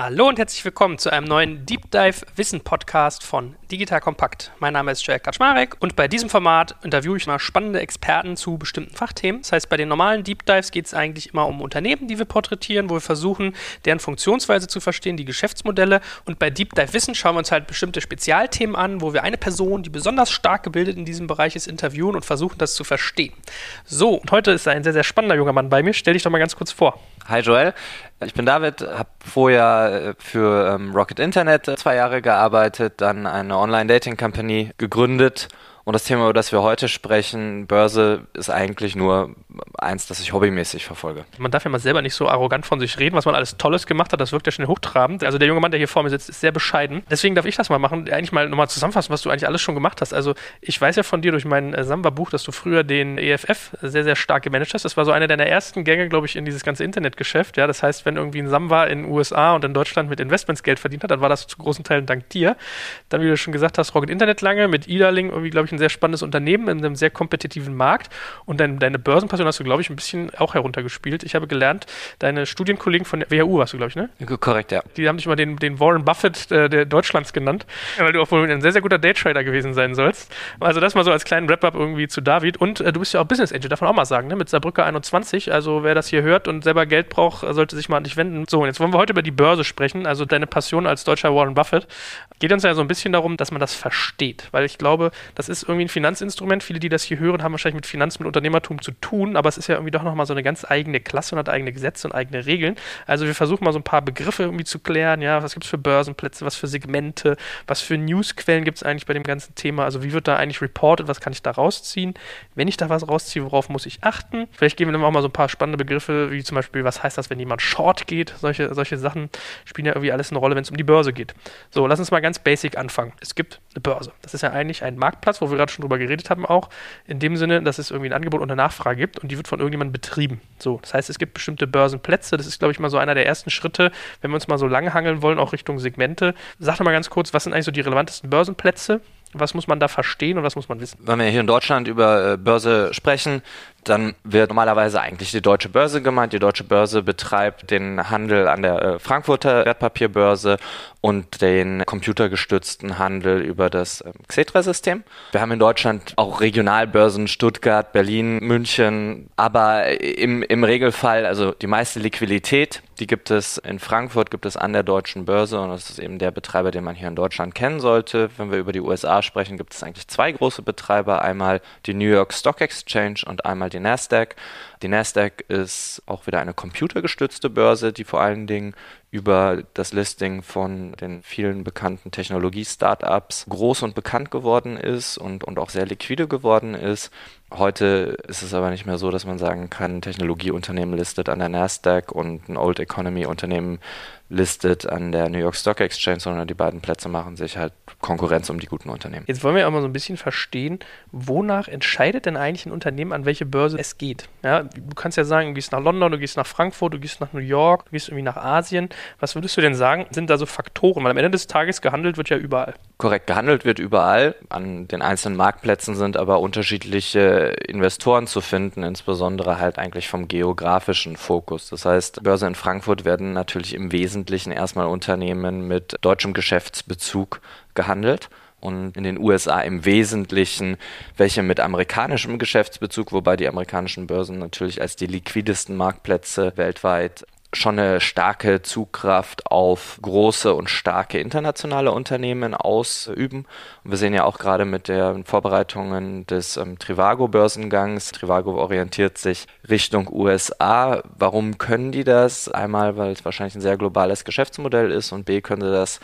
Hallo und herzlich willkommen zu einem neuen Deep Dive Wissen Podcast von Digital Kompakt. Mein Name ist Joel Kaczmarek und bei diesem Format interviewe ich mal spannende Experten zu bestimmten Fachthemen. Das heißt, bei den normalen Deep Dives geht es eigentlich immer um Unternehmen, die wir porträtieren, wo wir versuchen, deren Funktionsweise zu verstehen, die Geschäftsmodelle. Und bei Deep Dive Wissen schauen wir uns halt bestimmte Spezialthemen an, wo wir eine Person, die besonders stark gebildet in diesem Bereich ist, interviewen und versuchen, das zu verstehen. So, und heute ist ein sehr, sehr spannender junger Mann bei mir. Stell dich doch mal ganz kurz vor. Hi Joel, ich bin David, habe vorher äh, für ähm, Rocket Internet zwei Jahre gearbeitet, dann eine Online-Dating-Company gegründet. Und das Thema, über das wir heute sprechen, Börse, ist eigentlich nur eins, das ich hobbymäßig verfolge. Man darf ja mal selber nicht so arrogant von sich reden, was man alles Tolles gemacht hat. Das wirkt ja schon hochtrabend. Also der junge Mann, der hier vor mir sitzt, ist sehr bescheiden. Deswegen darf ich das mal machen. Eigentlich mal nochmal zusammenfassen, was du eigentlich alles schon gemacht hast. Also ich weiß ja von dir durch mein äh, Samba-Buch, dass du früher den EFF sehr, sehr stark gemanagt hast. Das war so einer deiner ersten Gänge, glaube ich, in dieses ganze Internetgeschäft. Ja, das heißt, wenn irgendwie ein Samba in den USA und in Deutschland mit Investments Geld verdient hat, dann war das zu großen Teilen dank dir. Dann, wie du schon gesagt hast, Rocket Internet lange mit Idaling irgendwie, glaube ich, ein sehr spannendes Unternehmen in einem sehr kompetitiven Markt. Und dein, deine Börsenpassion hast du, glaube ich, ein bisschen auch heruntergespielt. Ich habe gelernt, deine Studienkollegen von der WHU warst du, glaube ich, ne? Korrekt, ja. Die haben dich immer den, den Warren Buffett äh, der Deutschlands genannt, weil du auch wohl ein sehr, sehr guter Daytrader gewesen sein sollst. Also das mal so als kleinen Wrap-up irgendwie zu David. Und äh, du bist ja auch Business Angel, darf man auch mal sagen, ne? Mit Saarbrücker 21. Also wer das hier hört und selber Geld braucht, sollte sich mal an dich wenden. So, und jetzt wollen wir heute über die Börse sprechen. Also deine Passion als deutscher Warren Buffett. Geht uns ja so ein bisschen darum, dass man das versteht. Weil ich glaube, das ist irgendwie ein Finanzinstrument. Viele, die das hier hören, haben wahrscheinlich mit Finanz, mit Unternehmertum zu tun. Aber es ist ja irgendwie doch nochmal so eine ganz eigene Klasse und hat eigene Gesetze und eigene Regeln. Also wir versuchen mal so ein paar Begriffe irgendwie zu klären. Ja, was gibt es für Börsenplätze, was für Segmente, was für Newsquellen gibt es eigentlich bei dem ganzen Thema? Also wie wird da eigentlich reported, was kann ich da rausziehen? Wenn ich da was rausziehe, worauf muss ich achten? Vielleicht geben wir dann auch mal so ein paar spannende Begriffe, wie zum Beispiel, was heißt das, wenn jemand short geht? Solche, solche Sachen spielen ja irgendwie alles eine Rolle, wenn es um die Börse geht. So, lass uns mal ganz basic anfangen. Es gibt eine Börse. Das ist ja eigentlich ein Marktplatz, wo wir gerade schon drüber geredet haben, auch in dem Sinne, dass es irgendwie ein Angebot und eine Nachfrage gibt und die wird von irgendjemandem betrieben. So, das heißt, es gibt bestimmte Börsenplätze. Das ist, glaube ich, mal so einer der ersten Schritte, wenn wir uns mal so lang hangeln wollen, auch Richtung Segmente. Sag doch mal ganz kurz, was sind eigentlich so die relevantesten Börsenplätze? Was muss man da verstehen und was muss man wissen? Wenn wir hier in Deutschland über äh, Börse sprechen, dann wird normalerweise eigentlich die deutsche Börse gemeint. Die deutsche Börse betreibt den Handel an der äh, Frankfurter Wertpapierbörse und den computergestützten Handel über das ähm, Xetra-System. Wir haben in Deutschland auch Regionalbörsen Stuttgart, Berlin, München, aber im, im Regelfall, also die meiste Liquidität, die gibt es in Frankfurt, gibt es an der deutschen Börse und das ist eben der Betreiber, den man hier in Deutschland kennen sollte. Wenn wir über die USA sprechen, gibt es eigentlich zwei große Betreiber, einmal die New York Stock Exchange und einmal die Nasdaq. Die Nasdaq ist auch wieder eine computergestützte Börse, die vor allen Dingen über das Listing von den vielen bekannten Technologie-Startups groß und bekannt geworden ist und, und auch sehr liquide geworden ist. Heute ist es aber nicht mehr so, dass man sagen kann, ein Technologieunternehmen listet an der Nasdaq und ein Old Economy Unternehmen listet an der New York Stock Exchange, sondern die beiden Plätze machen sich halt Konkurrenz um die guten Unternehmen. Jetzt wollen wir auch mal so ein bisschen verstehen, wonach entscheidet denn eigentlich ein Unternehmen, an welche Börse es geht. Ja, du kannst ja sagen, du gehst nach London, du gehst nach Frankfurt, du gehst nach New York, du gehst irgendwie nach Asien. Was würdest du denn sagen, sind da so Faktoren? Weil am Ende des Tages gehandelt wird ja überall. Korrekt, gehandelt wird überall. An den einzelnen Marktplätzen sind aber unterschiedliche Investoren zu finden, insbesondere halt eigentlich vom geografischen Fokus. Das heißt, Börse in Frankfurt werden natürlich im Wesentlichen erstmal Unternehmen mit deutschem Geschäftsbezug gehandelt und in den USA im Wesentlichen welche mit amerikanischem Geschäftsbezug, wobei die amerikanischen Börsen natürlich als die liquidesten Marktplätze weltweit schon eine starke Zugkraft auf große und starke internationale Unternehmen ausüben. Und wir sehen ja auch gerade mit den Vorbereitungen des ähm, Trivago-Börsengangs. Trivago orientiert sich Richtung USA. Warum können die das? Einmal, weil es wahrscheinlich ein sehr globales Geschäftsmodell ist und B, können sie das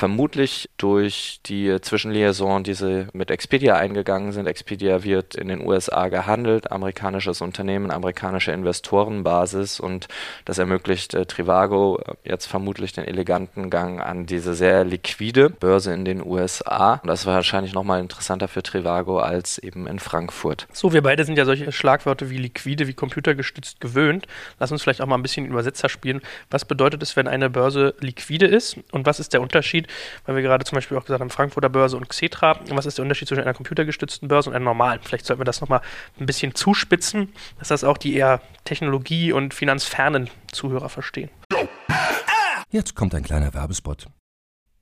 Vermutlich durch die Zwischenliaison, die sie mit Expedia eingegangen sind. Expedia wird in den USA gehandelt, amerikanisches Unternehmen, amerikanische Investorenbasis und das ermöglicht äh, Trivago äh, jetzt vermutlich den eleganten Gang an diese sehr liquide Börse in den USA. Und das war wahrscheinlich nochmal interessanter für Trivago als eben in Frankfurt. So, wir beide sind ja solche Schlagwörter wie liquide, wie computergestützt gewöhnt. Lass uns vielleicht auch mal ein bisschen Übersetzer spielen. Was bedeutet es, wenn eine Börse liquide ist und was ist der Unterschied weil wir gerade zum Beispiel auch gesagt haben, Frankfurter Börse und Xetra. Was ist der Unterschied zwischen einer computergestützten Börse und einer normalen? Vielleicht sollten wir das nochmal ein bisschen zuspitzen, dass das auch die eher technologie- und finanzfernen Zuhörer verstehen. Jetzt kommt ein kleiner Werbespot.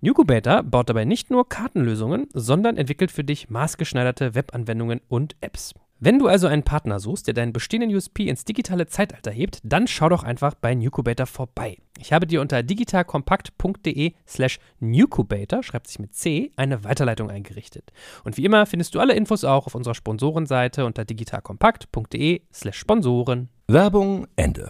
Nucubator baut dabei nicht nur Kartenlösungen, sondern entwickelt für dich maßgeschneiderte Webanwendungen und Apps. Wenn du also einen Partner suchst, der deinen bestehenden USP ins digitale Zeitalter hebt, dann schau doch einfach bei Nucubator vorbei. Ich habe dir unter digitalkompakt.de slash Nucubator, schreibt sich mit C, eine Weiterleitung eingerichtet. Und wie immer findest du alle Infos auch auf unserer Sponsorenseite unter digitalkompakt.de slash Sponsoren. Werbung Ende.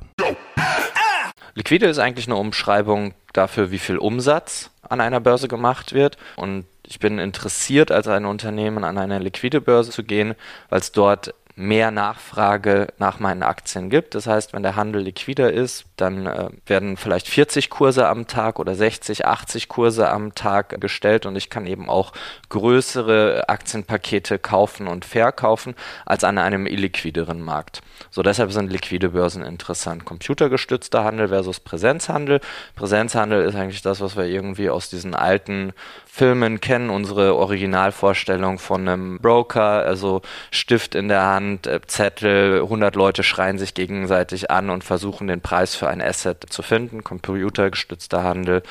Liquide ist eigentlich eine Umschreibung dafür, wie viel Umsatz an einer Börse gemacht wird. Und ich bin interessiert, als ein Unternehmen an eine liquide Börse zu gehen, weil es dort mehr Nachfrage nach meinen Aktien gibt. Das heißt, wenn der Handel liquider ist, dann äh, werden vielleicht 40 Kurse am Tag oder 60, 80 Kurse am Tag gestellt und ich kann eben auch größere Aktienpakete kaufen und verkaufen als an einem illiquideren Markt. So deshalb sind liquide Börsen interessant. Computergestützter Handel versus Präsenzhandel. Präsenzhandel ist eigentlich das, was wir irgendwie aus diesen alten Filmen kennen, unsere Originalvorstellung von einem Broker, also Stift in der Hand, äh, Zettel, 100 Leute schreien sich gegenseitig an und versuchen den Preis für ein Asset zu finden. Computergestützter Handel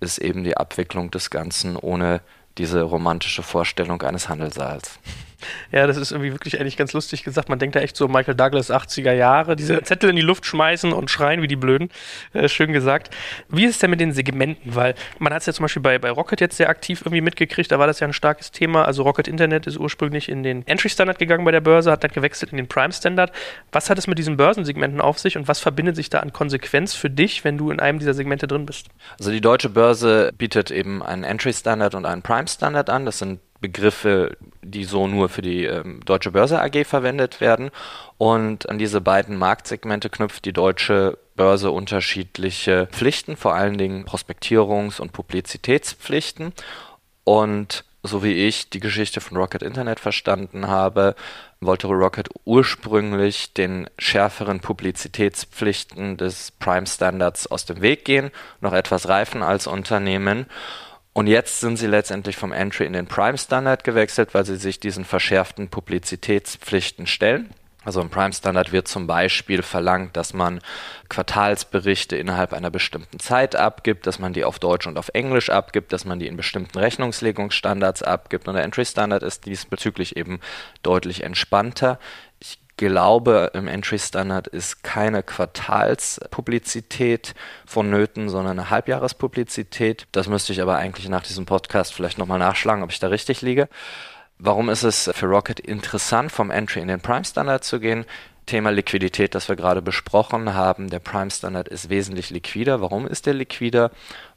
ist eben die Abwicklung des Ganzen ohne diese romantische Vorstellung eines Handelssaals. Ja, das ist irgendwie wirklich eigentlich ganz lustig gesagt. Man denkt da echt so Michael Douglas 80er Jahre, diese Zettel in die Luft schmeißen und schreien wie die Blöden. Äh, schön gesagt. Wie ist es denn mit den Segmenten? Weil man hat es ja zum Beispiel bei, bei Rocket jetzt sehr aktiv irgendwie mitgekriegt, da war das ja ein starkes Thema. Also Rocket Internet ist ursprünglich in den Entry Standard gegangen bei der Börse, hat dann gewechselt in den Prime Standard. Was hat es mit diesen Börsensegmenten auf sich und was verbindet sich da an Konsequenz für dich, wenn du in einem dieser Segmente drin bist? Also die deutsche Börse bietet eben einen Entry Standard und einen Prime Standard an. Das sind Begriffe, die so nur für die ähm, Deutsche Börse AG verwendet werden. Und an diese beiden Marktsegmente knüpft die Deutsche Börse unterschiedliche Pflichten, vor allen Dingen Prospektierungs- und Publizitätspflichten. Und so wie ich die Geschichte von Rocket Internet verstanden habe, wollte Rocket ursprünglich den schärferen Publizitätspflichten des Prime Standards aus dem Weg gehen, noch etwas reifen als Unternehmen und jetzt sind sie letztendlich vom Entry in den Prime Standard gewechselt, weil sie sich diesen verschärften Publizitätspflichten stellen. Also im Prime Standard wird zum Beispiel verlangt, dass man Quartalsberichte innerhalb einer bestimmten Zeit abgibt, dass man die auf Deutsch und auf Englisch abgibt, dass man die in bestimmten Rechnungslegungsstandards abgibt. Und der Entry Standard ist diesbezüglich eben deutlich entspannter glaube, im Entry Standard ist keine Quartalspublizität vonnöten, sondern eine Halbjahrespublizität. Das müsste ich aber eigentlich nach diesem Podcast vielleicht nochmal nachschlagen, ob ich da richtig liege. Warum ist es für Rocket interessant, vom Entry in den Prime Standard zu gehen? Thema Liquidität, das wir gerade besprochen haben. Der Prime Standard ist wesentlich liquider. Warum ist der liquider?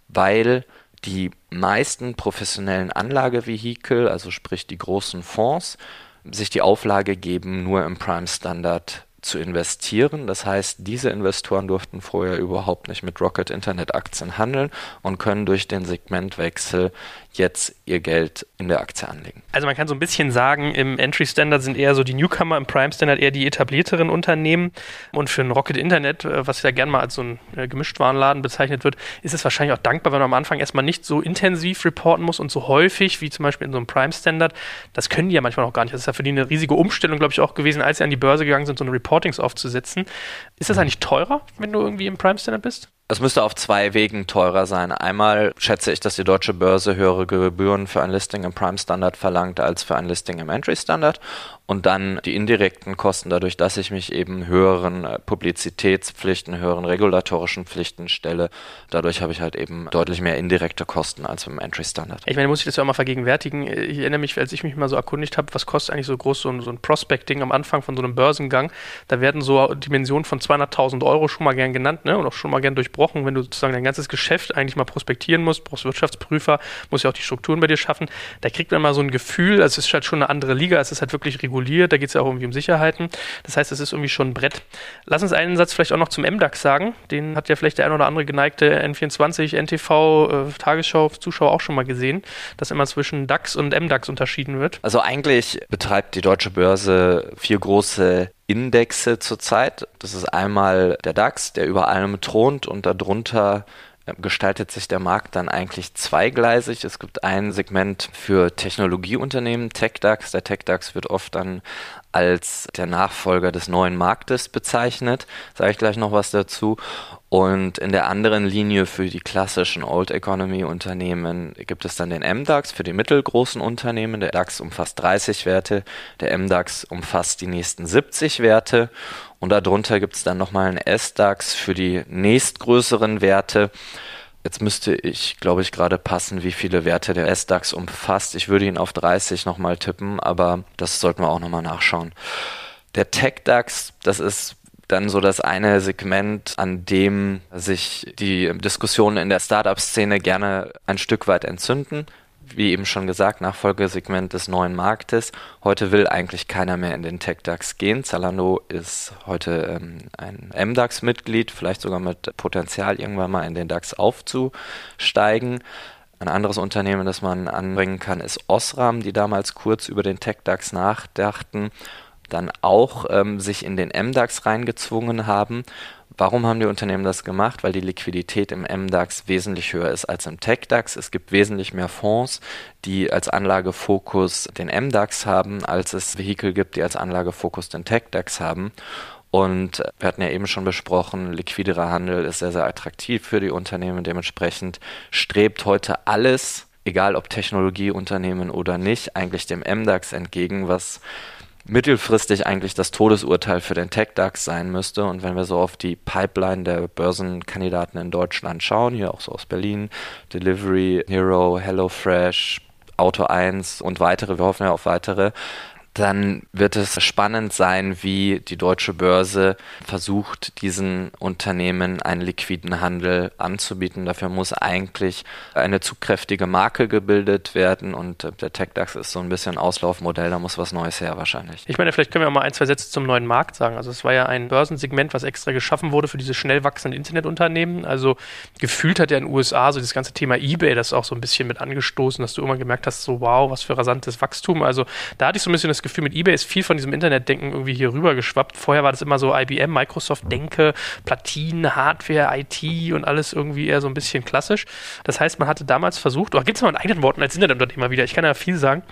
Weil die meisten professionellen Anlagevehikel, also sprich die großen Fonds, sich die Auflage geben, nur im Prime Standard zu investieren. Das heißt, diese Investoren durften vorher überhaupt nicht mit Rocket Internet Aktien handeln und können durch den Segmentwechsel jetzt ihr Geld in der Aktie anlegen. Also man kann so ein bisschen sagen, im Entry Standard sind eher so die Newcomer, im Prime Standard eher die etablierteren Unternehmen. Und für ein Rocket Internet, äh, was ja gerne mal als so ein äh, Gemischtwarenladen bezeichnet wird, ist es wahrscheinlich auch dankbar, wenn man am Anfang erstmal nicht so intensiv reporten muss und so häufig wie zum Beispiel in so einem Prime Standard. Das können die ja manchmal auch gar nicht. Das ist ja für die eine riesige Umstellung, glaube ich, auch gewesen, als sie an die Börse gegangen sind, so eine Reportings aufzusetzen. Ist das eigentlich teurer, wenn du irgendwie im Prime Standard bist? Es müsste auf zwei Wegen teurer sein. Einmal schätze ich, dass die deutsche Börse höhere Gebühren für ein Listing im Prime Standard verlangt als für ein Listing im Entry Standard und dann die indirekten Kosten dadurch, dass ich mich eben höheren äh, Publizitätspflichten, höheren regulatorischen Pflichten stelle. Dadurch habe ich halt eben deutlich mehr indirekte Kosten als im Entry Standard. Ich meine, muss ich das ja auch mal vergegenwärtigen. Ich erinnere mich, als ich mich mal so erkundigt habe, was kostet eigentlich so groß so ein, so ein Prospecting am Anfang von so einem Börsengang. Da werden so Dimensionen von 200.000 Euro schon mal gern genannt ne? und auch schon mal gern durchbrochen, wenn du sozusagen dein ganzes Geschäft eigentlich mal prospektieren musst, brauchst Wirtschaftsprüfer, musst ja auch die Strukturen bei dir schaffen. Da kriegt man mal so ein Gefühl, also es ist halt schon eine andere Liga, es ist halt wirklich reguliert reguliert, da geht es ja auch irgendwie um Sicherheiten. Das heißt, es ist irgendwie schon ein Brett. Lass uns einen Satz vielleicht auch noch zum MDAX sagen. Den hat ja vielleicht der ein oder andere geneigte N24, NTV, äh, Tagesschau-Zuschauer auch schon mal gesehen, dass immer zwischen DAX und MDAX unterschieden wird. Also eigentlich betreibt die deutsche Börse vier große Indexe zurzeit. Das ist einmal der DAX, der über allem thront und darunter gestaltet sich der Markt dann eigentlich zweigleisig. Es gibt ein Segment für Technologieunternehmen, TechDAX. Der TechDAX wird oft dann als der Nachfolger des neuen Marktes bezeichnet. Sage ich gleich noch was dazu. Und in der anderen Linie für die klassischen Old Economy Unternehmen gibt es dann den MDAX für die mittelgroßen Unternehmen. Der DAX umfasst 30 Werte, der MDAX umfasst die nächsten 70 Werte und darunter gibt es dann nochmal einen S-DAX für die nächstgrößeren Werte. Jetzt müsste ich, glaube ich, gerade passen, wie viele Werte der S-DAX umfasst. Ich würde ihn auf 30 nochmal tippen, aber das sollten wir auch nochmal nachschauen. Der Tech-DAX, das ist dann so das eine Segment, an dem sich die Diskussionen in der Startup-Szene gerne ein Stück weit entzünden wie eben schon gesagt, Nachfolgesegment des neuen Marktes. Heute will eigentlich keiner mehr in den Tech-DAX gehen. Zalando ist heute ähm, ein MDAX-Mitglied, vielleicht sogar mit Potenzial, irgendwann mal in den DAX aufzusteigen. Ein anderes Unternehmen, das man anbringen kann, ist Osram, die damals kurz über den Tech-DAX nachdachten, dann auch ähm, sich in den MDAX reingezwungen haben Warum haben die Unternehmen das gemacht? Weil die Liquidität im MDAX wesentlich höher ist als im TechDAX. Es gibt wesentlich mehr Fonds, die als Anlagefokus den MDAX haben, als es Vehikel gibt, die als Anlagefokus den TechDAX haben. Und wir hatten ja eben schon besprochen, liquiderer Handel ist sehr, sehr attraktiv für die Unternehmen. Dementsprechend strebt heute alles, egal ob Technologieunternehmen oder nicht, eigentlich dem MDAX entgegen, was mittelfristig eigentlich das Todesurteil für den Tech-DAX sein müsste. Und wenn wir so auf die Pipeline der Börsenkandidaten in Deutschland schauen, hier auch so aus Berlin, Delivery, Hero, HelloFresh, Auto 1 und weitere, wir hoffen ja auf weitere, dann wird es spannend sein, wie die deutsche Börse versucht, diesen Unternehmen einen liquiden Handel anzubieten. Dafür muss eigentlich eine zugkräftige Marke gebildet werden und der TechDAX ist so ein bisschen Auslaufmodell, da muss was Neues her wahrscheinlich. Ich meine, vielleicht können wir auch mal ein, zwei Sätze zum neuen Markt sagen. Also es war ja ein Börsensegment, was extra geschaffen wurde für diese schnell wachsenden Internetunternehmen. Also gefühlt hat ja in den USA so das ganze Thema eBay das auch so ein bisschen mit angestoßen, dass du immer gemerkt hast, so wow, was für rasantes Wachstum. Also da hatte ich so ein bisschen das Gefühl, mit eBay ist viel von diesem Internetdenken irgendwie hier rüber geschwappt. Vorher war das immer so IBM, Microsoft-Denke, Platinen, Hardware, IT und alles irgendwie eher so ein bisschen klassisch. Das heißt, man hatte damals versucht, oder gibt es mal in eigenen Worten als Internetunternehmer wieder? Ich kann ja viel sagen,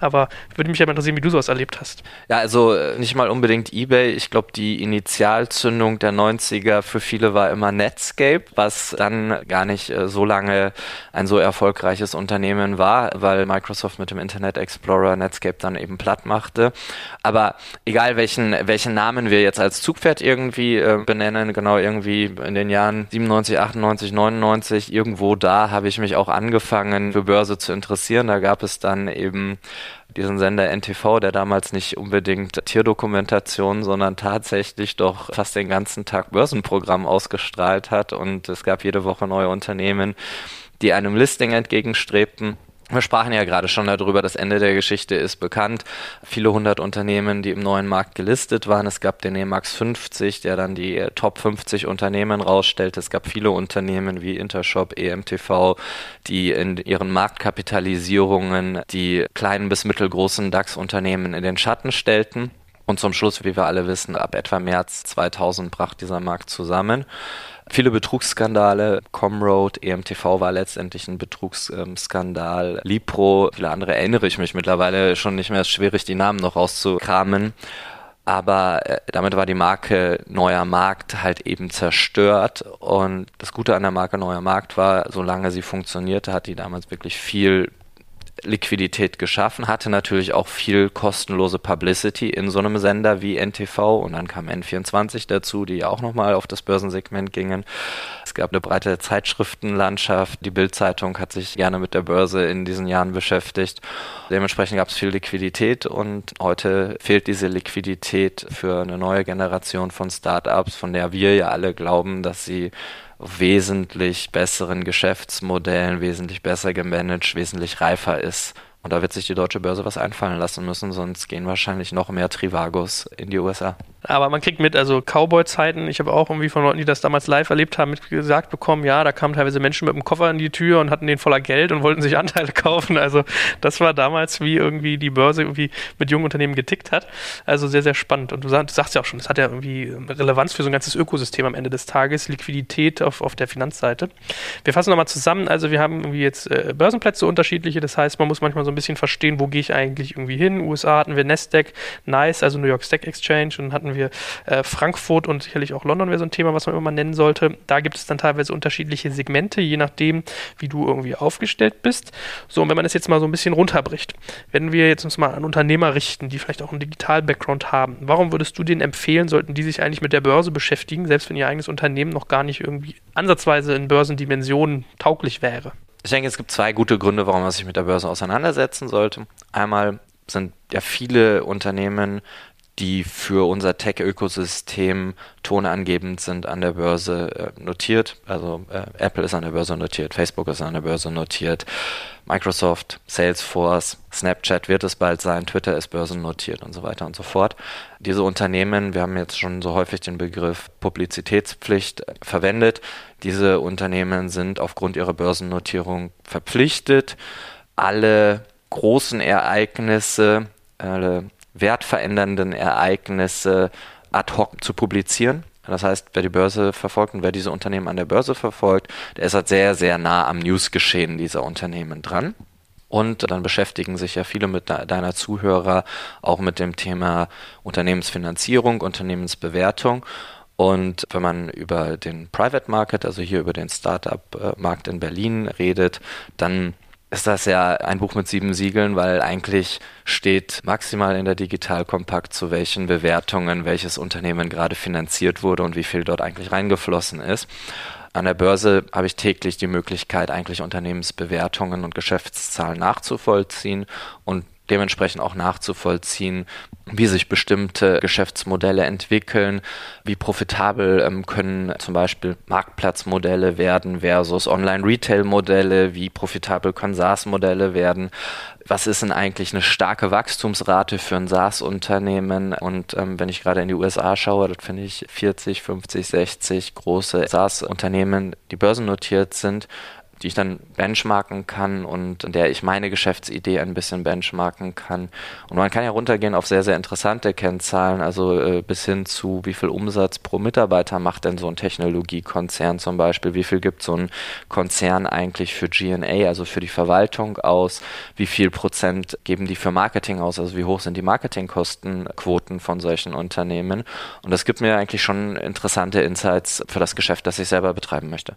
aber würde mich ja mal interessieren, wie du sowas erlebt hast. Ja, also äh, nicht mal unbedingt eBay. Ich glaube, die Initialzündung der 90er für viele war immer Netscape, was dann gar nicht äh, so lange ein so erfolgreiches Unternehmen war, weil Microsoft mit dem Internet Explorer Netscape dann eben platt machte. Aber egal welchen, welchen Namen wir jetzt als Zugpferd irgendwie äh, benennen, genau irgendwie in den Jahren 97, 98, 99, irgendwo da habe ich mich auch angefangen für Börse zu interessieren. Da gab es dann eben diesen Sender NTV, der damals nicht unbedingt Tierdokumentation, sondern tatsächlich doch fast den ganzen Tag Börsenprogramm ausgestrahlt hat. Und es gab jede Woche neue Unternehmen, die einem Listing entgegenstrebten. Wir sprachen ja gerade schon darüber, das Ende der Geschichte ist bekannt. Viele hundert Unternehmen, die im neuen Markt gelistet waren. Es gab den EMAX 50, der dann die Top 50 Unternehmen rausstellt. Es gab viele Unternehmen wie Intershop, EMTV, die in ihren Marktkapitalisierungen die kleinen bis mittelgroßen DAX-Unternehmen in den Schatten stellten. Und zum Schluss, wie wir alle wissen, ab etwa März 2000 brach dieser Markt zusammen. Viele Betrugsskandale, Comroad, EMTV war letztendlich ein Betrugsskandal, Lipro, viele andere erinnere ich mich mittlerweile schon nicht mehr, ist schwierig die Namen noch rauszukramen. aber äh, damit war die Marke Neuer Markt halt eben zerstört. Und das Gute an der Marke Neuer Markt war, solange sie funktionierte, hat die damals wirklich viel Liquidität geschaffen, hatte natürlich auch viel kostenlose Publicity in so einem Sender wie NTV und dann kam N24 dazu, die auch nochmal auf das Börsensegment gingen. Es gab eine breite Zeitschriftenlandschaft, die Bildzeitung hat sich gerne mit der Börse in diesen Jahren beschäftigt. Dementsprechend gab es viel Liquidität und heute fehlt diese Liquidität für eine neue Generation von Startups, von der wir ja alle glauben, dass sie wesentlich besseren Geschäftsmodellen, wesentlich besser gemanagt, wesentlich reifer ist. Und da wird sich die deutsche Börse was einfallen lassen müssen, sonst gehen wahrscheinlich noch mehr Trivagos in die USA. Aber man kriegt mit, also Cowboy-Zeiten, ich habe auch irgendwie von Leuten, die das damals live erlebt haben, gesagt bekommen, ja, da kamen teilweise Menschen mit dem Koffer in die Tür und hatten den voller Geld und wollten sich Anteile kaufen. Also das war damals, wie irgendwie die Börse irgendwie mit jungen Unternehmen getickt hat. Also sehr, sehr spannend. Und du sagst ja auch schon, das hat ja irgendwie Relevanz für so ein ganzes Ökosystem am Ende des Tages, Liquidität auf, auf der Finanzseite. Wir fassen nochmal zusammen, also wir haben irgendwie jetzt äh, Börsenplätze unterschiedliche, das heißt, man muss manchmal so ein bisschen verstehen, wo gehe ich eigentlich irgendwie hin. USA hatten wir Nasdaq, NICE, also New York Stock Exchange und hatten wir äh, Frankfurt und sicherlich auch London wäre so ein Thema, was man immer mal nennen sollte. Da gibt es dann teilweise unterschiedliche Segmente, je nachdem, wie du irgendwie aufgestellt bist. So, und wenn man das jetzt mal so ein bisschen runterbricht, wenn wir jetzt uns mal an Unternehmer richten, die vielleicht auch einen Digital-Background haben, warum würdest du denen empfehlen, sollten die sich eigentlich mit der Börse beschäftigen, selbst wenn ihr eigenes Unternehmen noch gar nicht irgendwie ansatzweise in Börsendimensionen tauglich wäre? Ich denke, es gibt zwei gute Gründe, warum man sich mit der Börse auseinandersetzen sollte. Einmal sind ja viele Unternehmen die für unser Tech-Ökosystem tonangebend sind, an der Börse äh, notiert. Also äh, Apple ist an der Börse notiert, Facebook ist an der Börse notiert, Microsoft, Salesforce, Snapchat wird es bald sein, Twitter ist börsennotiert und so weiter und so fort. Diese Unternehmen, wir haben jetzt schon so häufig den Begriff Publizitätspflicht äh, verwendet, diese Unternehmen sind aufgrund ihrer Börsennotierung verpflichtet, alle großen Ereignisse, alle wertverändernden Ereignisse ad hoc zu publizieren. Das heißt, wer die Börse verfolgt und wer diese Unternehmen an der Börse verfolgt, der ist halt sehr, sehr nah am Newsgeschehen dieser Unternehmen dran. Und dann beschäftigen sich ja viele mit deiner Zuhörer auch mit dem Thema Unternehmensfinanzierung, Unternehmensbewertung. Und wenn man über den Private Market, also hier über den Startup-Markt in Berlin redet, dann ist das ja ein Buch mit sieben Siegeln, weil eigentlich steht maximal in der Digital Kompakt, zu welchen Bewertungen welches Unternehmen gerade finanziert wurde und wie viel dort eigentlich reingeflossen ist. An der Börse habe ich täglich die Möglichkeit, eigentlich Unternehmensbewertungen und Geschäftszahlen nachzuvollziehen und dementsprechend auch nachzuvollziehen, wie sich bestimmte Geschäftsmodelle entwickeln, wie profitabel ähm, können zum Beispiel Marktplatzmodelle werden versus Online-Retail-Modelle, wie profitabel können SaaS-Modelle werden, was ist denn eigentlich eine starke Wachstumsrate für ein SaaS-Unternehmen? Und ähm, wenn ich gerade in die USA schaue, dort finde ich 40, 50, 60 große SaaS-Unternehmen, die börsennotiert sind, die ich dann benchmarken kann und in der ich meine Geschäftsidee ein bisschen benchmarken kann. Und man kann ja runtergehen auf sehr, sehr interessante Kennzahlen, also äh, bis hin zu, wie viel Umsatz pro Mitarbeiter macht denn so ein Technologiekonzern zum Beispiel, wie viel gibt so ein Konzern eigentlich für GNA, also für die Verwaltung aus, wie viel Prozent geben die für Marketing aus, also wie hoch sind die Marketingkostenquoten von solchen Unternehmen. Und das gibt mir eigentlich schon interessante Insights für das Geschäft, das ich selber betreiben möchte.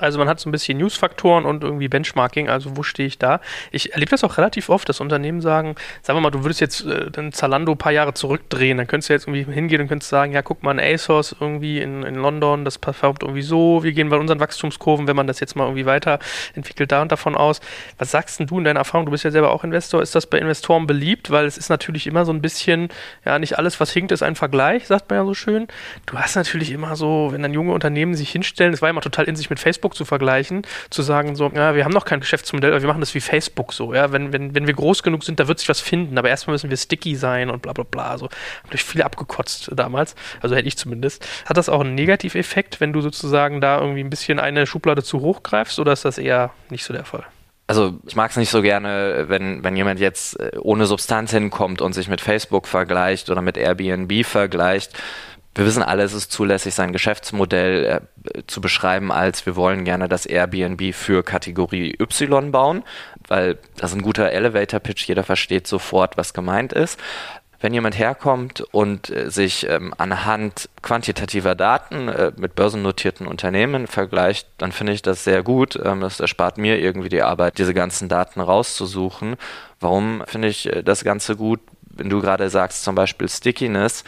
Also man hat so ein bisschen Newsfaktoren und irgendwie Benchmarking, also wo stehe ich da? Ich erlebe das auch relativ oft, dass Unternehmen sagen, sagen wir mal, du würdest jetzt äh, den Zalando ein paar Jahre zurückdrehen, dann könntest du jetzt irgendwie hingehen und könntest sagen, ja, guck mal, ein ASOS irgendwie in, in London, das performt irgendwie so, wir gehen bei unseren Wachstumskurven, wenn man das jetzt mal irgendwie weiterentwickelt, da und davon aus. Was sagst denn du in deiner Erfahrung? Du bist ja selber auch Investor. Ist das bei Investoren beliebt? Weil es ist natürlich immer so ein bisschen, ja, nicht alles, was hinkt, ist ein Vergleich, sagt man ja so schön. Du hast natürlich immer so, wenn dann junge Unternehmen sich hinstellen, es war immer total in sich mit Facebook Facebook zu vergleichen, zu sagen, so, ja, wir haben noch kein Geschäftsmodell, aber wir machen das wie Facebook so, ja, wenn, wenn, wenn wir groß genug sind, da wird sich was finden, aber erstmal müssen wir sticky sein und bla bla bla, so, habe ich viel abgekotzt damals, also hätte ich zumindest. Hat das auch einen Negativeffekt, wenn du sozusagen da irgendwie ein bisschen eine Schublade zu hoch greifst oder ist das eher nicht so der Fall? Also ich mag es nicht so gerne, wenn, wenn jemand jetzt äh, ohne Substanz hinkommt und sich mit Facebook vergleicht oder mit Airbnb vergleicht wir wissen alle, es ist zulässig, sein Geschäftsmodell äh, zu beschreiben als wir wollen gerne das Airbnb für Kategorie Y bauen, weil das ist ein guter Elevator-Pitch, jeder versteht sofort, was gemeint ist. Wenn jemand herkommt und äh, sich ähm, anhand quantitativer Daten äh, mit börsennotierten Unternehmen vergleicht, dann finde ich das sehr gut. Ähm, das erspart mir irgendwie die Arbeit, diese ganzen Daten rauszusuchen. Warum finde ich äh, das Ganze gut? Wenn du gerade sagst, zum Beispiel Stickiness,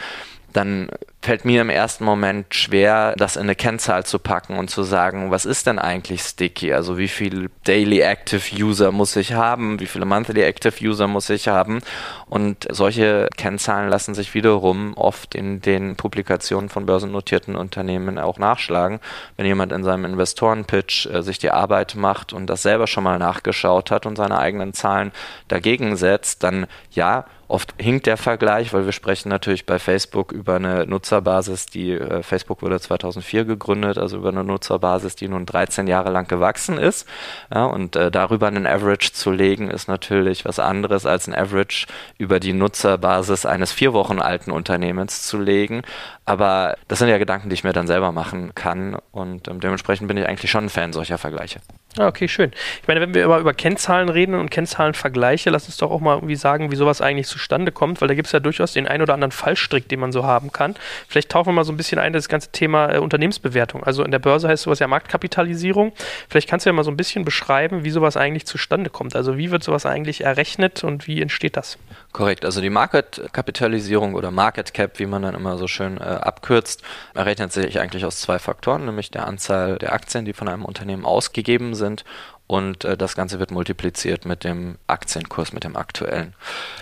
dann fällt mir im ersten Moment schwer, das in eine Kennzahl zu packen und zu sagen, was ist denn eigentlich sticky? Also wie viele Daily Active User muss ich haben? Wie viele Monthly Active User muss ich haben? Und solche Kennzahlen lassen sich wiederum oft in den Publikationen von börsennotierten Unternehmen auch nachschlagen. Wenn jemand in seinem Investorenpitch äh, sich die Arbeit macht und das selber schon mal nachgeschaut hat und seine eigenen Zahlen dagegen setzt, dann ja, Oft hinkt der Vergleich, weil wir sprechen natürlich bei Facebook über eine Nutzerbasis, die äh, Facebook wurde 2004 gegründet, also über eine Nutzerbasis, die nun 13 Jahre lang gewachsen ist. Ja, und äh, darüber einen Average zu legen, ist natürlich was anderes als ein Average über die Nutzerbasis eines vier Wochen alten Unternehmens zu legen. Aber das sind ja Gedanken, die ich mir dann selber machen kann und ähm, dementsprechend bin ich eigentlich schon ein Fan solcher Vergleiche. Ah, okay, schön. Ich meine, wenn wir über, über Kennzahlen reden und Kennzahlenvergleiche, lass uns doch auch mal irgendwie sagen, wie sowas eigentlich zustande kommt, weil da gibt es ja durchaus den ein oder anderen Fallstrick, den man so haben kann. Vielleicht tauchen wir mal so ein bisschen ein, das ganze Thema äh, Unternehmensbewertung. Also in der Börse heißt sowas ja Marktkapitalisierung. Vielleicht kannst du ja mal so ein bisschen beschreiben, wie sowas eigentlich zustande kommt. Also wie wird sowas eigentlich errechnet und wie entsteht das? Korrekt, also die Marketkapitalisierung oder Market Cap, wie man dann immer so schön äh, abkürzt, errechnet sich eigentlich aus zwei Faktoren, nämlich der Anzahl der Aktien, die von einem Unternehmen ausgegeben sind und äh, das Ganze wird multipliziert mit dem Aktienkurs, mit dem aktuellen.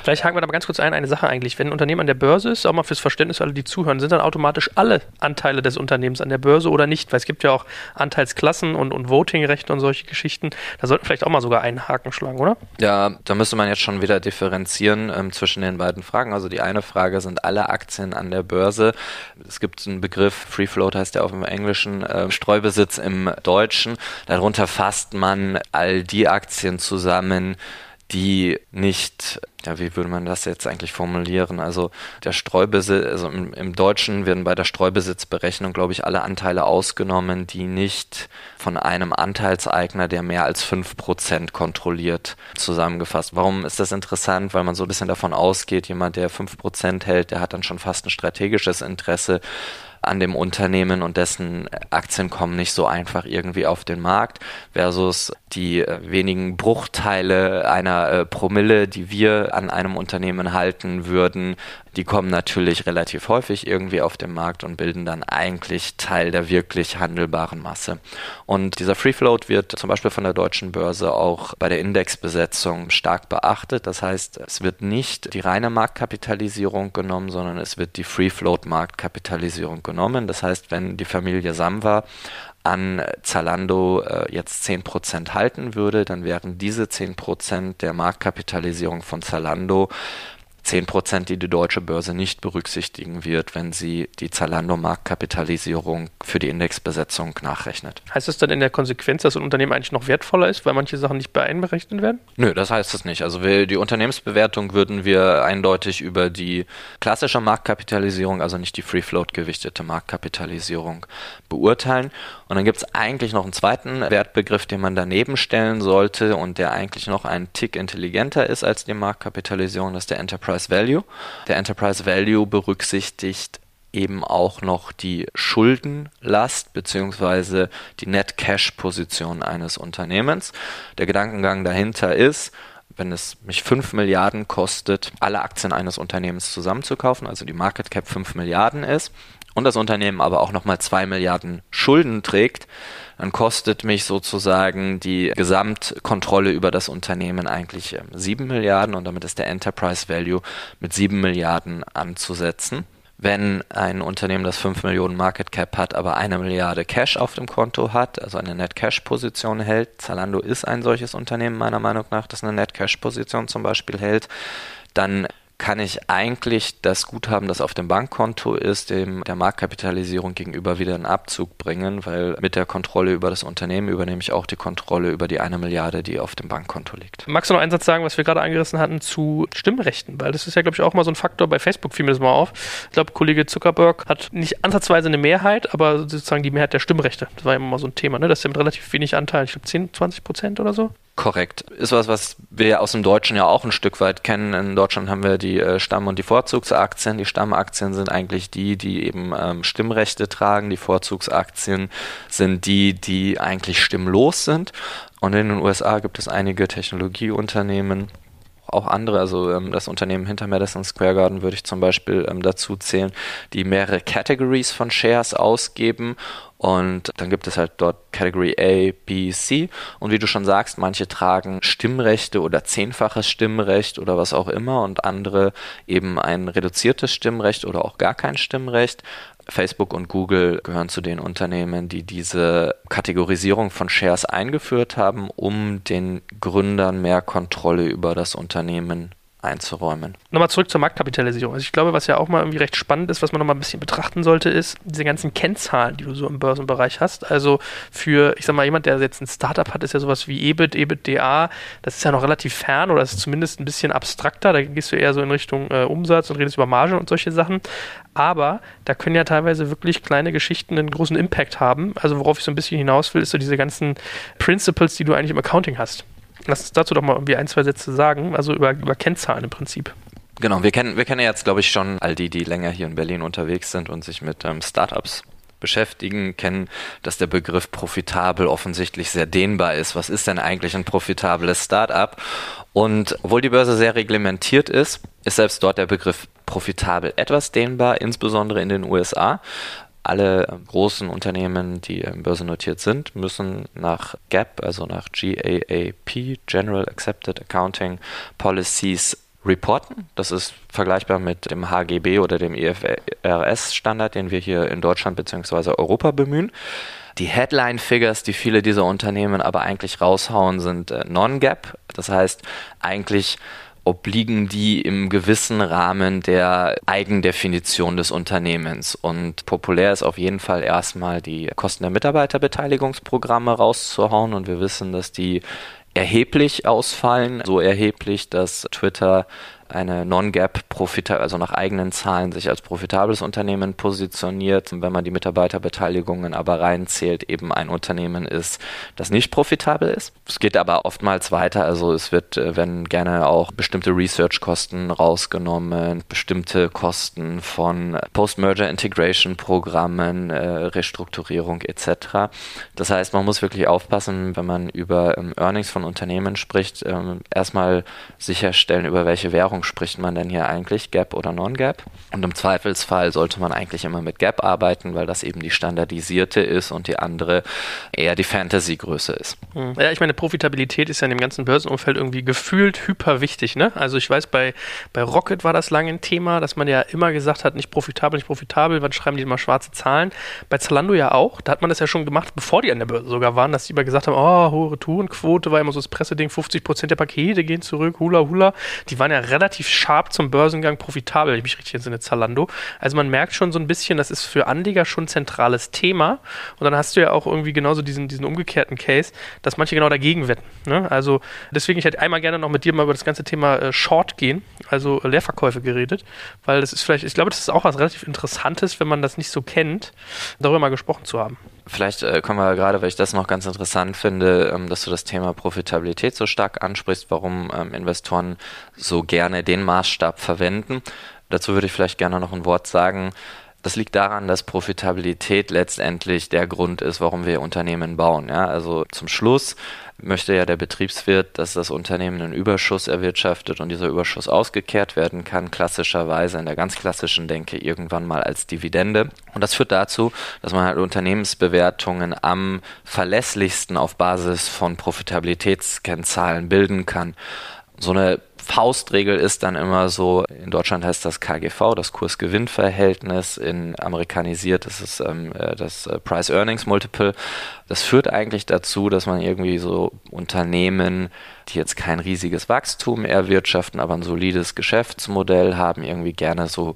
Vielleicht haken wir da mal ganz kurz ein, eine Sache eigentlich. Wenn ein Unternehmen an der Börse ist, auch mal fürs Verständnis für alle, die zuhören, sind dann automatisch alle Anteile des Unternehmens an der Börse oder nicht? Weil es gibt ja auch Anteilsklassen und, und Votingrechte und solche Geschichten. Da sollten wir vielleicht auch mal sogar einen Haken schlagen, oder? Ja, da müsste man jetzt schon wieder differenzieren ähm, zwischen den beiden Fragen. Also die eine Frage sind alle Aktien an der Börse. Es gibt einen Begriff, Free Float heißt der auf dem Englischen, äh, Streubesitz im Deutschen. Darunter fasst man all die Aktien zusammen, die nicht, ja, wie würde man das jetzt eigentlich formulieren? Also der Streubesitz, also im, im, Deutschen werden bei der Streubesitzberechnung, glaube ich, alle Anteile ausgenommen, die nicht von einem Anteilseigner, der mehr als 5% kontrolliert, zusammengefasst. Warum ist das interessant? Weil man so ein bisschen davon ausgeht, jemand, der 5% hält, der hat dann schon fast ein strategisches Interesse an dem Unternehmen und dessen Aktien kommen nicht so einfach irgendwie auf den Markt versus die äh, wenigen Bruchteile einer äh, Promille, die wir an einem Unternehmen halten würden, die kommen natürlich relativ häufig irgendwie auf den Markt und bilden dann eigentlich Teil der wirklich handelbaren Masse. Und dieser Free Float wird zum Beispiel von der deutschen Börse auch bei der Indexbesetzung stark beachtet. Das heißt, es wird nicht die reine Marktkapitalisierung genommen, sondern es wird die Free Float Marktkapitalisierung genommen. Das heißt, wenn die Familie Samwa an Zalando äh, jetzt 10% halten würde, dann wären diese 10% der Marktkapitalisierung von Zalando 10 Prozent, die die deutsche Börse nicht berücksichtigen wird, wenn sie die Zalando-Marktkapitalisierung für die Indexbesetzung nachrechnet. Heißt das dann in der Konsequenz, dass ein Unternehmen eigentlich noch wertvoller ist, weil manche Sachen nicht einberechnet werden? Nö, das heißt es nicht. Also wir, die Unternehmensbewertung würden wir eindeutig über die klassische Marktkapitalisierung, also nicht die Free Float gewichtete Marktkapitalisierung beurteilen. Und dann gibt es eigentlich noch einen zweiten Wertbegriff, den man daneben stellen sollte und der eigentlich noch einen Tick intelligenter ist als die Marktkapitalisierung, das ist der Enterprise Value. Der Enterprise Value berücksichtigt eben auch noch die Schuldenlast bzw. die Net Cash Position eines Unternehmens. Der Gedankengang dahinter ist, wenn es mich 5 Milliarden kostet, alle Aktien eines Unternehmens zusammenzukaufen, also die Market Cap 5 Milliarden ist, und das Unternehmen aber auch nochmal 2 Milliarden Schulden trägt, dann kostet mich sozusagen die Gesamtkontrolle über das Unternehmen eigentlich 7 ähm, Milliarden und damit ist der Enterprise Value mit 7 Milliarden anzusetzen. Wenn ein Unternehmen, das 5 Millionen Market Cap hat, aber eine Milliarde Cash auf dem Konto hat, also eine Net Cash Position hält, Zalando ist ein solches Unternehmen meiner Meinung nach, das eine Net Cash Position zum Beispiel hält, dann kann ich eigentlich das Guthaben, das auf dem Bankkonto ist, dem der Marktkapitalisierung gegenüber wieder einen Abzug bringen, weil mit der Kontrolle über das Unternehmen übernehme ich auch die Kontrolle über die eine Milliarde, die auf dem Bankkonto liegt. Magst du noch einen Satz sagen, was wir gerade angerissen hatten zu Stimmrechten? Weil das ist ja, glaube ich, auch mal so ein Faktor. Bei Facebook fiel mir das mal auf. Ich glaube, Kollege Zuckerberg hat nicht ansatzweise eine Mehrheit, aber sozusagen die Mehrheit der Stimmrechte. Das war ja immer mal so ein Thema, ne? Das ist ja mit relativ wenig Anteil. Ich glaube, 10, 20 Prozent oder so. Korrekt. Ist was, was wir aus dem Deutschen ja auch ein Stück weit kennen. In Deutschland haben wir die äh, Stamm- und die Vorzugsaktien. Die Stammaktien sind eigentlich die, die eben ähm, Stimmrechte tragen. Die Vorzugsaktien sind die, die eigentlich stimmlos sind. Und in den USA gibt es einige Technologieunternehmen, auch andere, also ähm, das Unternehmen hinter Madison Square Garden würde ich zum Beispiel ähm, dazu zählen, die mehrere Categories von Shares ausgeben und dann gibt es halt dort Category A, B, C. Und wie du schon sagst, manche tragen Stimmrechte oder zehnfaches Stimmrecht oder was auch immer und andere eben ein reduziertes Stimmrecht oder auch gar kein Stimmrecht. Facebook und Google gehören zu den Unternehmen, die diese Kategorisierung von Shares eingeführt haben, um den Gründern mehr Kontrolle über das Unternehmen einzuräumen. Nochmal zurück zur Marktkapitalisierung. Also ich glaube, was ja auch mal irgendwie recht spannend ist, was man nochmal ein bisschen betrachten sollte, ist diese ganzen Kennzahlen, die du so im Börsenbereich hast. Also für, ich sag mal, jemand, der jetzt ein Startup hat, ist ja sowas wie EBIT, EBITDA, das ist ja noch relativ fern oder ist zumindest ein bisschen abstrakter. Da gehst du eher so in Richtung äh, Umsatz und redest über Marge und solche Sachen. Aber da können ja teilweise wirklich kleine Geschichten einen großen Impact haben. Also worauf ich so ein bisschen hinaus will, ist so diese ganzen Principles, die du eigentlich im Accounting hast. Lass uns dazu doch mal irgendwie ein, zwei Sätze sagen, also über, über Kennzahlen im Prinzip. Genau, wir kennen, wir kennen jetzt, glaube ich, schon all die, die länger hier in Berlin unterwegs sind und sich mit ähm, Startups beschäftigen, kennen, dass der Begriff profitabel offensichtlich sehr dehnbar ist. Was ist denn eigentlich ein profitables Startup? Und obwohl die Börse sehr reglementiert ist, ist selbst dort der Begriff profitabel etwas dehnbar, insbesondere in den USA alle ähm, großen Unternehmen, die börsennotiert sind, müssen nach GAAP, also nach GAAP, General Accepted Accounting Policies, reporten. Das ist vergleichbar mit dem HGB oder dem IFRS-Standard, den wir hier in Deutschland bzw. Europa bemühen. Die Headline-Figures, die viele dieser Unternehmen aber eigentlich raushauen, sind äh, Non-GAAP. Das heißt, eigentlich obliegen die im gewissen Rahmen der Eigendefinition des Unternehmens. Und populär ist auf jeden Fall erstmal die Kosten der Mitarbeiterbeteiligungsprogramme rauszuhauen. Und wir wissen, dass die erheblich ausfallen, so erheblich, dass Twitter eine Non-Gap profitabel, also nach eigenen Zahlen sich als profitables Unternehmen positioniert. Und wenn man die Mitarbeiterbeteiligungen aber reinzählt, eben ein Unternehmen ist, das nicht profitabel ist. Es geht aber oftmals weiter. Also es wird, äh, wenn gerne auch bestimmte Research-Kosten rausgenommen, bestimmte Kosten von Post-Merger Integration Programmen, äh, Restrukturierung etc. Das heißt, man muss wirklich aufpassen, wenn man über ähm, Earnings von Unternehmen spricht, ähm, erstmal sicherstellen, über welche Währung Währung spricht man denn hier eigentlich, Gap oder Non-Gap? Und im Zweifelsfall sollte man eigentlich immer mit Gap arbeiten, weil das eben die standardisierte ist und die andere eher die Fantasy-Größe ist. Hm. Ja, ich meine, Profitabilität ist ja in dem ganzen Börsenumfeld irgendwie gefühlt hyper wichtig. Ne? Also ich weiß, bei, bei Rocket war das lange ein Thema, dass man ja immer gesagt hat, nicht profitabel, nicht profitabel, wann schreiben die immer schwarze Zahlen? Bei Zalando ja auch, da hat man das ja schon gemacht, bevor die an der Börse sogar waren, dass die immer gesagt haben, oh, hohe Retourenquote, war immer so das Presseding, 50% der Pakete gehen zurück, hula hula. Die waren ja relativ relativ sharp zum Börsengang profitabel, wenn ich mich richtig entsinne, Zalando. Also man merkt schon so ein bisschen, das ist für Anleger schon ein zentrales Thema. Und dann hast du ja auch irgendwie genauso diesen, diesen umgekehrten Case, dass manche genau dagegen wetten. Ne? Also deswegen, ich hätte einmal gerne noch mit dir mal über das ganze Thema äh, Short gehen, also Leerverkäufe geredet, weil das ist vielleicht, ich glaube, das ist auch was relativ Interessantes, wenn man das nicht so kennt, darüber mal gesprochen zu haben. Vielleicht äh, kommen wir gerade, weil ich das noch ganz interessant finde, ähm, dass du das Thema Profitabilität so stark ansprichst, warum ähm, Investoren so gerne den Maßstab verwenden. Dazu würde ich vielleicht gerne noch ein Wort sagen. Das liegt daran, dass Profitabilität letztendlich der Grund ist, warum wir Unternehmen bauen. Ja, also zum Schluss möchte ja der Betriebswirt, dass das Unternehmen einen Überschuss erwirtschaftet und dieser Überschuss ausgekehrt werden kann, klassischerweise in der ganz klassischen Denke irgendwann mal als Dividende. Und das führt dazu, dass man halt Unternehmensbewertungen am verlässlichsten auf Basis von Profitabilitätskennzahlen bilden kann. So eine Faustregel ist dann immer so, in Deutschland heißt das KGV, das Kurs-Gewinn-Verhältnis, in amerikanisiert ist es ähm, äh, das äh, Price-Earnings-Multiple. Das führt eigentlich dazu, dass man irgendwie so Unternehmen, die jetzt kein riesiges Wachstum erwirtschaften, aber ein solides Geschäftsmodell haben, irgendwie gerne so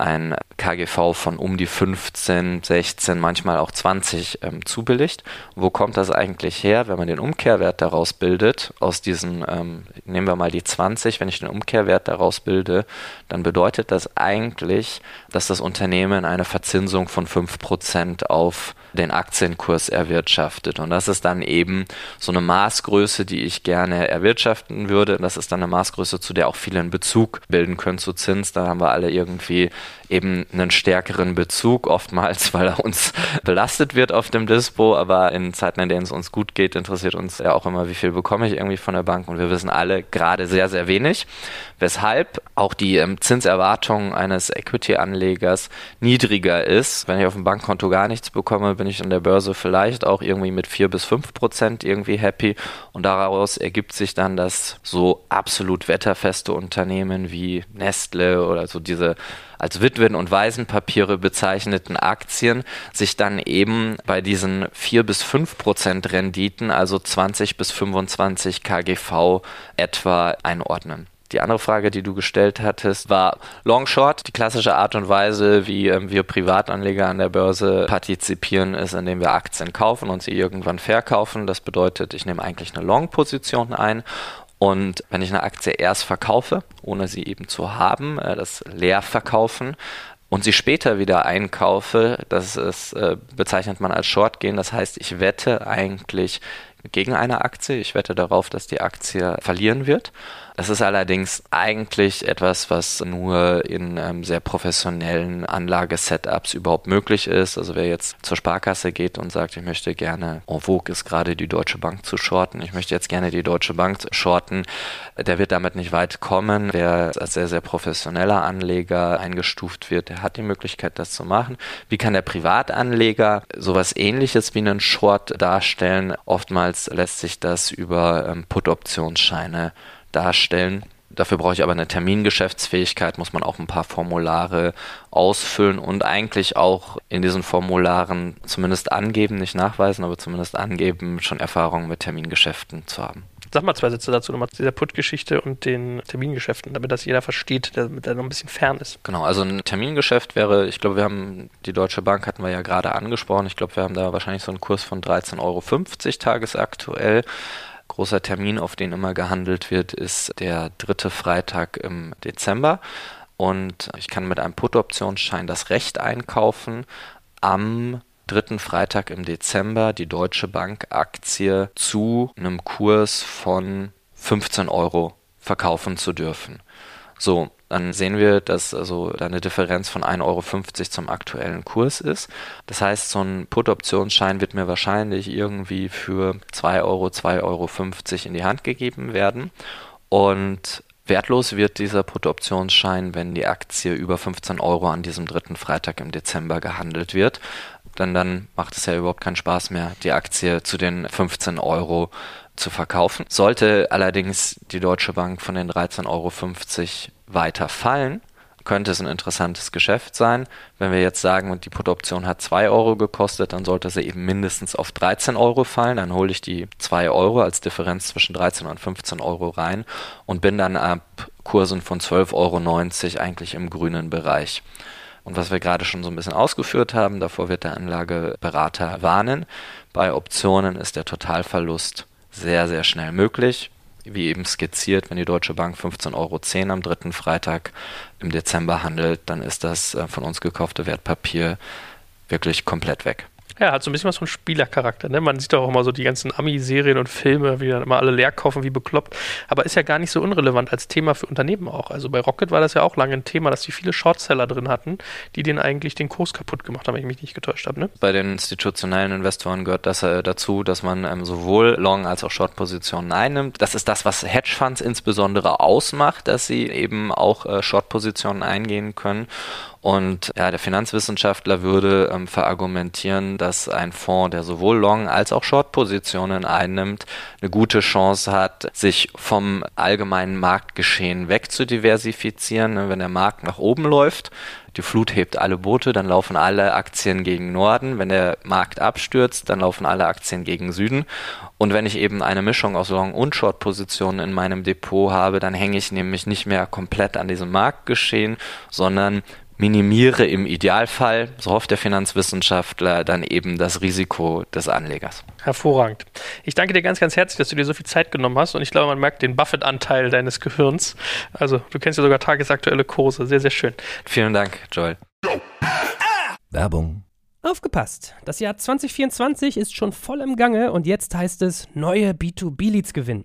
ein KGV von um die 15, 16, manchmal auch 20 ähm, zubilligt. Wo kommt das eigentlich her, wenn man den Umkehrwert daraus bildet? Aus diesen, ähm, nehmen wir mal die 20, wenn ich den Umkehrwert daraus bilde, dann bedeutet das eigentlich, dass das Unternehmen eine Verzinsung von 5% auf den Aktienkurs erwirtschaftet. Und das ist dann eben so eine Maßgröße, die ich gerne erwirtschaften würde. Das ist dann eine Maßgröße, zu der auch viele einen Bezug bilden können zu Zins. Da haben wir alle irgendwie eben einen stärkeren Bezug, oftmals, weil er uns belastet wird auf dem Dispo, aber in Zeiten, in denen es uns gut geht, interessiert uns ja auch immer, wie viel bekomme ich irgendwie von der Bank. Und wir wissen alle gerade sehr, sehr wenig, weshalb auch die ähm, Zinserwartung eines Equity-Anlegers niedriger ist. Wenn ich auf dem Bankkonto gar nichts bekomme, bin ich an der Börse vielleicht auch irgendwie mit vier bis fünf Prozent irgendwie happy. Und daraus ergibt sich dann, dass so absolut wetterfeste Unternehmen wie Nestle oder so diese als Witwen- und Waisenpapiere bezeichneten Aktien sich dann eben bei diesen 4 bis 5 Prozent Renditen, also 20 bis 25 KGV etwa einordnen. Die andere Frage, die du gestellt hattest, war Long Short. Die klassische Art und Weise, wie ähm, wir Privatanleger an der Börse partizipieren, ist, indem wir Aktien kaufen und sie irgendwann verkaufen. Das bedeutet, ich nehme eigentlich eine Long-Position ein und wenn ich eine Aktie erst verkaufe, ohne sie eben zu haben, äh, das leer verkaufen und sie später wieder einkaufe, das ist, äh, bezeichnet man als Short gehen. Das heißt, ich wette eigentlich gegen eine Aktie. Ich wette darauf, dass die Aktie verlieren wird. Das ist allerdings eigentlich etwas, was nur in ähm, sehr professionellen Anlagesetups überhaupt möglich ist. Also wer jetzt zur Sparkasse geht und sagt, ich möchte gerne, en vogue ist gerade die Deutsche Bank zu shorten, ich möchte jetzt gerne die Deutsche Bank shorten, der wird damit nicht weit kommen. Wer als sehr, sehr professioneller Anleger eingestuft wird, der hat die Möglichkeit, das zu machen. Wie kann der Privatanleger sowas ähnliches wie einen Short darstellen? Oftmals lässt sich das über ähm, Put-Optionsscheine darstellen. Dafür brauche ich aber eine Termingeschäftsfähigkeit, muss man auch ein paar Formulare ausfüllen und eigentlich auch in diesen Formularen zumindest angeben, nicht nachweisen, aber zumindest angeben, schon Erfahrungen mit Termingeschäften zu haben. Sag mal zwei Sätze dazu nochmal zu dieser Put-Geschichte und den Termingeschäften, damit das jeder versteht, damit er noch ein bisschen fern ist. Genau, also ein Termingeschäft wäre, ich glaube, wir haben die Deutsche Bank hatten wir ja gerade angesprochen. Ich glaube, wir haben da wahrscheinlich so einen Kurs von 13,50 Euro tagesaktuell. Großer Termin, auf den immer gehandelt wird, ist der dritte Freitag im Dezember. Und ich kann mit einem Put-Optionsschein das Recht einkaufen, am dritten Freitag im Dezember die Deutsche Bank Aktie zu einem Kurs von 15 Euro verkaufen zu dürfen. So, dann sehen wir, dass also da eine Differenz von 1,50 Euro zum aktuellen Kurs ist. Das heißt, so ein Put-Optionsschein wird mir wahrscheinlich irgendwie für 2 Euro, 2,50 Euro in die Hand gegeben werden. Und wertlos wird dieser Put-Optionsschein, wenn die Aktie über 15 Euro an diesem dritten Freitag im Dezember gehandelt wird. Denn dann macht es ja überhaupt keinen Spaß mehr, die Aktie zu den 15 Euro zu verkaufen. Sollte allerdings die Deutsche Bank von den 13,50 Euro weiter fallen, könnte es ein interessantes Geschäft sein. Wenn wir jetzt sagen, und die Put-Option hat 2 Euro gekostet, dann sollte sie eben mindestens auf 13 Euro fallen. Dann hole ich die 2 Euro als Differenz zwischen 13 und 15 Euro rein und bin dann ab Kursen von 12,90 Euro eigentlich im grünen Bereich. Und was wir gerade schon so ein bisschen ausgeführt haben, davor wird der Anlageberater warnen. Bei Optionen ist der Totalverlust sehr, sehr schnell möglich wie eben skizziert, wenn die Deutsche Bank 15,10 Euro am dritten Freitag im Dezember handelt, dann ist das äh, von uns gekaufte Wertpapier wirklich komplett weg. Ja, hat so ein bisschen was von Spielercharakter. Ne? Man sieht doch auch immer so die ganzen Ami-Serien und Filme, wie dann immer alle leer kaufen, wie bekloppt. Aber ist ja gar nicht so unrelevant als Thema für Unternehmen auch. Also bei Rocket war das ja auch lange ein Thema, dass die viele Shortseller drin hatten, die denen eigentlich den Kurs kaputt gemacht haben, wenn ich mich nicht getäuscht habe. Ne? Bei den institutionellen Investoren gehört das äh, dazu, dass man ähm, sowohl Long- als auch Short-Positionen einnimmt. Das ist das, was Hedgefonds insbesondere ausmacht, dass sie eben auch äh, Short-Positionen eingehen können. Und ja, der Finanzwissenschaftler würde ähm, verargumentieren, dass ein Fonds, der sowohl Long- als auch Short-Positionen einnimmt, eine gute Chance hat, sich vom allgemeinen Marktgeschehen wegzudiversifizieren. Ne, wenn der Markt nach oben läuft, die Flut hebt alle Boote, dann laufen alle Aktien gegen Norden. Wenn der Markt abstürzt, dann laufen alle Aktien gegen Süden. Und wenn ich eben eine Mischung aus Long- und Short-Positionen in meinem Depot habe, dann hänge ich nämlich nicht mehr komplett an diesem Marktgeschehen, sondern minimiere im Idealfall, so hofft der Finanzwissenschaftler, dann eben das Risiko des Anlegers. Hervorragend. Ich danke dir ganz, ganz herzlich, dass du dir so viel Zeit genommen hast und ich glaube, man merkt den Buffett-Anteil deines Gehirns. Also du kennst ja sogar tagesaktuelle Kurse. Sehr, sehr schön. Vielen Dank, Joel. Werbung. Aufgepasst! Das Jahr 2024 ist schon voll im Gange und jetzt heißt es neue B2B-Leads gewinnen.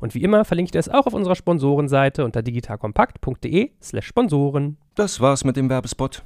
Und wie immer verlinke ich dir es auch auf unserer Sponsorenseite unter digitalkompakt.de slash Sponsoren. Das war's mit dem Werbespot.